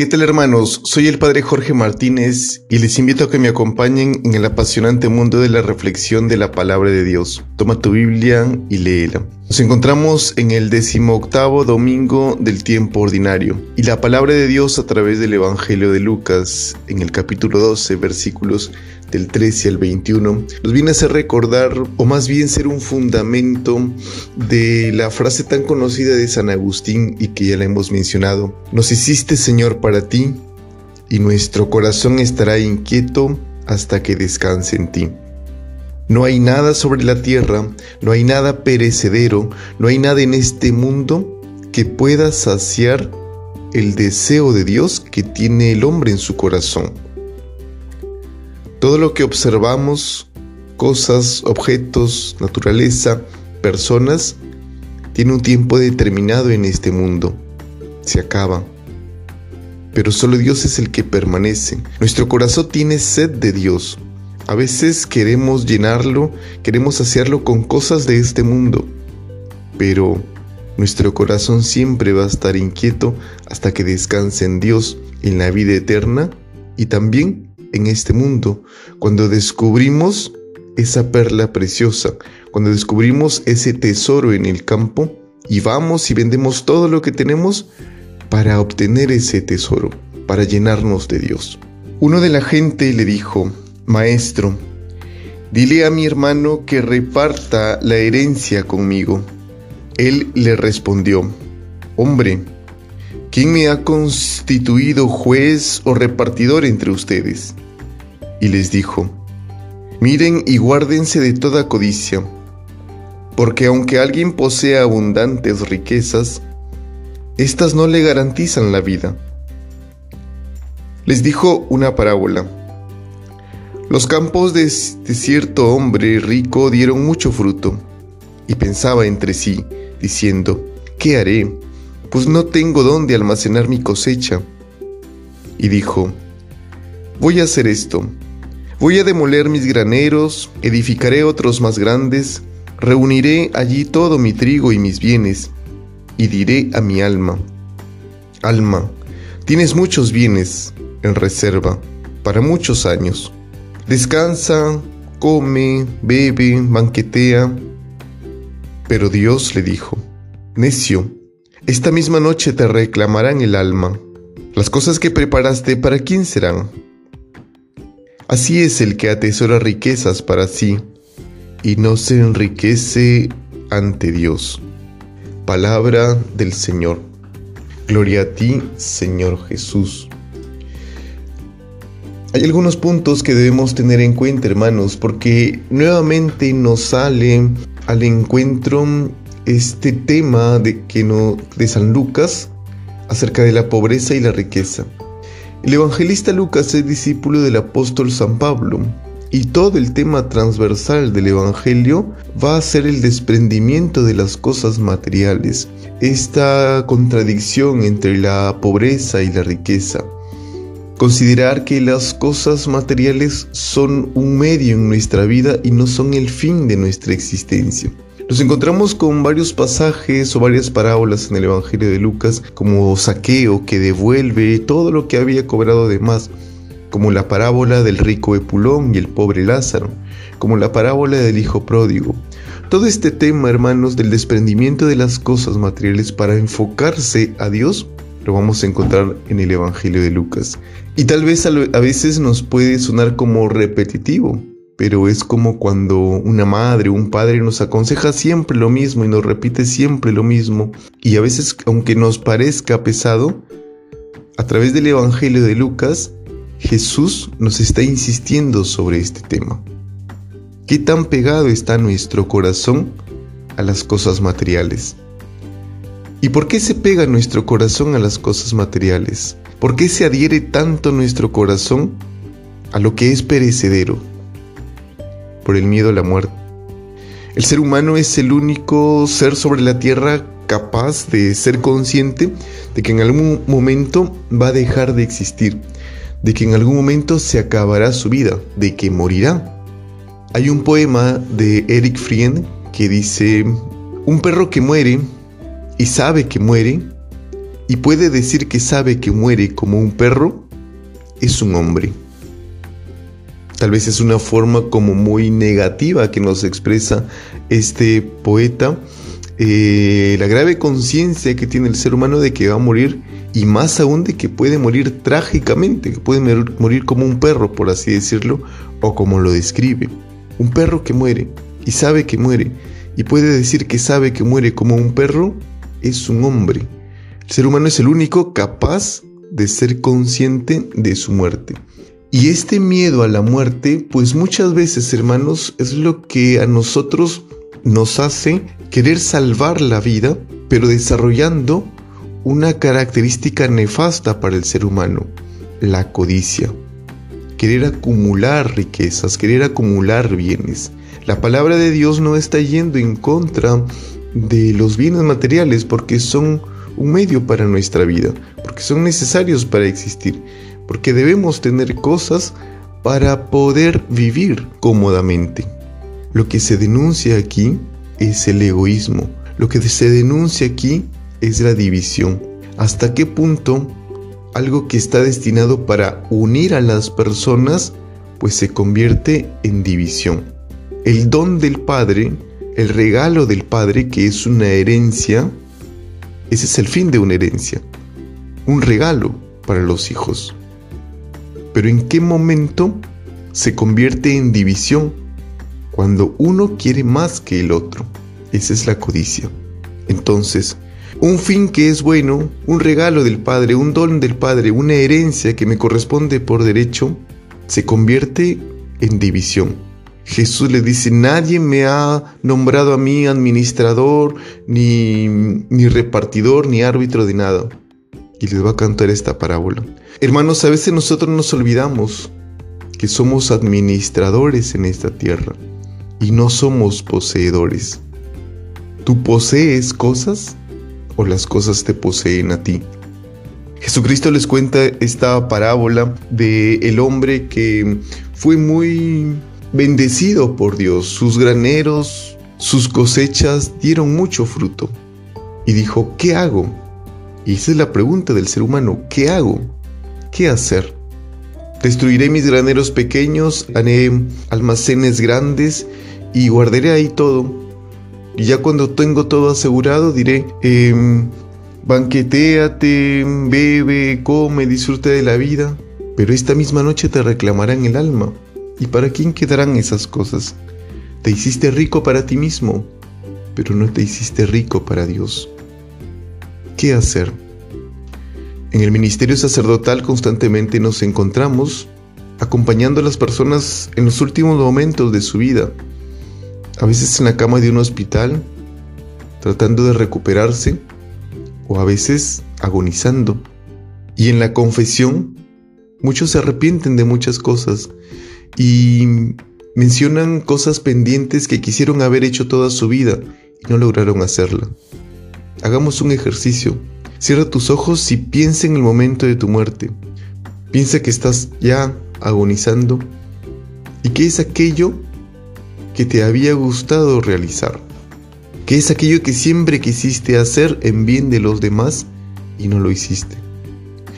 ¿Qué tal hermanos? Soy el Padre Jorge Martínez y les invito a que me acompañen en el apasionante mundo de la reflexión de la palabra de Dios. Toma tu Biblia y léela. Nos encontramos en el decimoctavo domingo del tiempo ordinario y la palabra de Dios a través del Evangelio de Lucas en el capítulo 12 versículos del 13 al 21 nos viene a hacer recordar o más bien ser un fundamento de la frase tan conocida de San Agustín y que ya la hemos mencionado. Nos hiciste Señor para ti y nuestro corazón estará inquieto hasta que descanse en ti. No hay nada sobre la tierra, no hay nada perecedero, no hay nada en este mundo que pueda saciar el deseo de Dios que tiene el hombre en su corazón. Todo lo que observamos, cosas, objetos, naturaleza, personas, tiene un tiempo determinado en este mundo. Se acaba. Pero solo Dios es el que permanece. Nuestro corazón tiene sed de Dios. A veces queremos llenarlo, queremos saciarlo con cosas de este mundo. Pero nuestro corazón siempre va a estar inquieto hasta que descanse en Dios, en la vida eterna y también en este mundo, cuando descubrimos esa perla preciosa, cuando descubrimos ese tesoro en el campo y vamos y vendemos todo lo que tenemos para obtener ese tesoro, para llenarnos de Dios. Uno de la gente le dijo, Maestro, dile a mi hermano que reparta la herencia conmigo. Él le respondió, Hombre, ¿quién me ha constituido juez o repartidor entre ustedes? y les dijo, Miren y guárdense de toda codicia, porque aunque alguien posea abundantes riquezas, éstas no le garantizan la vida. Les dijo una parábola. Los campos de, cierto hombre rico dieron mucho fruto, y pensaba entre sí, diciendo, ¿qué haré? Pues no tengo dónde almacenar mi cosecha. Y dijo, voy a hacer esto Voy a demoler mis graneros, edificaré otros más grandes, reuniré allí todo mi trigo y mis bienes, y diré a mi alma, Alma, tienes muchos bienes en reserva para muchos años. Descansa, come, bebe, banquetea. Pero Dios le dijo, Necio, esta misma noche te reclamarán el alma. Las cosas que preparaste, ¿para quién serán? Así es el que atesora riquezas para sí y no se enriquece ante Dios. Palabra del Señor. Gloria a ti, Señor Jesús. Hay algunos puntos que debemos tener en cuenta, hermanos, porque nuevamente nos sale al encuentro este tema de, que no, de San Lucas acerca de la pobreza y la riqueza. El evangelista Lucas es discípulo del apóstol San Pablo y todo el tema transversal del Evangelio va a ser el desprendimiento de las cosas materiales, esta contradicción entre la pobreza y la riqueza. Considerar que las cosas materiales son un medio en nuestra vida y no son el fin de nuestra existencia. Nos encontramos con varios pasajes o varias parábolas en el Evangelio de Lucas, como Saqueo que devuelve todo lo que había cobrado de más, como la parábola del rico Epulón y el pobre Lázaro, como la parábola del hijo pródigo. Todo este tema, hermanos, del desprendimiento de las cosas materiales para enfocarse a Dios, lo vamos a encontrar en el Evangelio de Lucas. Y tal vez a veces nos puede sonar como repetitivo, pero es como cuando una madre o un padre nos aconseja siempre lo mismo y nos repite siempre lo mismo. Y a veces, aunque nos parezca pesado, a través del Evangelio de Lucas, Jesús nos está insistiendo sobre este tema. ¿Qué tan pegado está nuestro corazón a las cosas materiales? ¿Y por qué se pega nuestro corazón a las cosas materiales? ¿Por qué se adhiere tanto nuestro corazón a lo que es perecedero? Por el miedo a la muerte. El ser humano es el único ser sobre la tierra capaz de ser consciente de que en algún momento va a dejar de existir, de que en algún momento se acabará su vida, de que morirá. Hay un poema de Eric Friend que dice, un perro que muere y sabe que muere, y puede decir que sabe que muere como un perro, es un hombre. Tal vez es una forma como muy negativa que nos expresa este poeta, eh, la grave conciencia que tiene el ser humano de que va a morir y más aún de que puede morir trágicamente, que puede morir como un perro, por así decirlo, o como lo describe. Un perro que muere y sabe que muere y puede decir que sabe que muere como un perro, es un hombre. El ser humano es el único capaz de ser consciente de su muerte. Y este miedo a la muerte, pues muchas veces, hermanos, es lo que a nosotros nos hace querer salvar la vida, pero desarrollando una característica nefasta para el ser humano, la codicia. Querer acumular riquezas, querer acumular bienes. La palabra de Dios no está yendo en contra de los bienes materiales porque son un medio para nuestra vida, porque son necesarios para existir, porque debemos tener cosas para poder vivir cómodamente. Lo que se denuncia aquí es el egoísmo, lo que se denuncia aquí es la división. ¿Hasta qué punto algo que está destinado para unir a las personas pues se convierte en división? El don del Padre, el regalo del Padre que es una herencia, ese es el fin de una herencia, un regalo para los hijos. Pero ¿en qué momento se convierte en división? Cuando uno quiere más que el otro. Esa es la codicia. Entonces, un fin que es bueno, un regalo del Padre, un don del Padre, una herencia que me corresponde por derecho, se convierte en división. Jesús le dice, nadie me ha nombrado a mí administrador, ni, ni repartidor, ni árbitro de nada. Y les va a cantar esta parábola. Hermanos, a veces nosotros nos olvidamos que somos administradores en esta tierra y no somos poseedores. ¿Tú posees cosas o las cosas te poseen a ti? Jesucristo les cuenta esta parábola de el hombre que fue muy bendecido por Dios. Sus graneros, sus cosechas dieron mucho fruto. Y dijo, ¿qué hago? Y esa es la pregunta del ser humano, ¿qué hago? ¿Qué hacer? Destruiré mis graneros pequeños, haré almacenes grandes y guardaré ahí todo. Y ya cuando tengo todo asegurado diré, eh, banqueteate, bebe, come, disfruta de la vida. Pero esta misma noche te reclamarán el alma. ¿Y para quién quedarán esas cosas? Te hiciste rico para ti mismo, pero no te hiciste rico para Dios. ¿Qué hacer? En el ministerio sacerdotal constantemente nos encontramos acompañando a las personas en los últimos momentos de su vida, a veces en la cama de un hospital, tratando de recuperarse, o a veces agonizando. Y en la confesión, muchos se arrepienten de muchas cosas y mencionan cosas pendientes que quisieron haber hecho toda su vida y no lograron hacerla. Hagamos un ejercicio. Cierra tus ojos y piensa en el momento de tu muerte. Piensa que estás ya agonizando y que es aquello que te había gustado realizar. Que es aquello que siempre quisiste hacer en bien de los demás y no lo hiciste.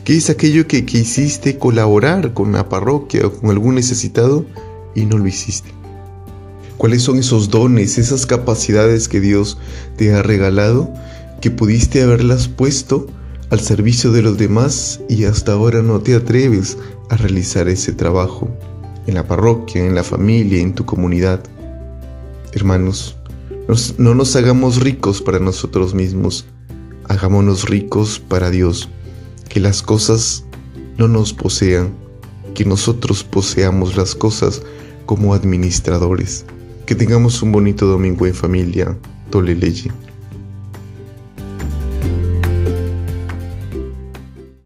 ¿Qué es aquello que quisiste colaborar con la parroquia o con algún necesitado y no lo hiciste? ¿Cuáles son esos dones, esas capacidades que Dios te ha regalado que pudiste haberlas puesto al servicio de los demás y hasta ahora no te atreves a realizar ese trabajo en la parroquia, en la familia, en tu comunidad? Hermanos, no nos hagamos ricos para nosotros mismos, hagámonos ricos para Dios que las cosas no nos posean, que nosotros poseamos las cosas como administradores. Que tengamos un bonito domingo en familia. Tole Leye.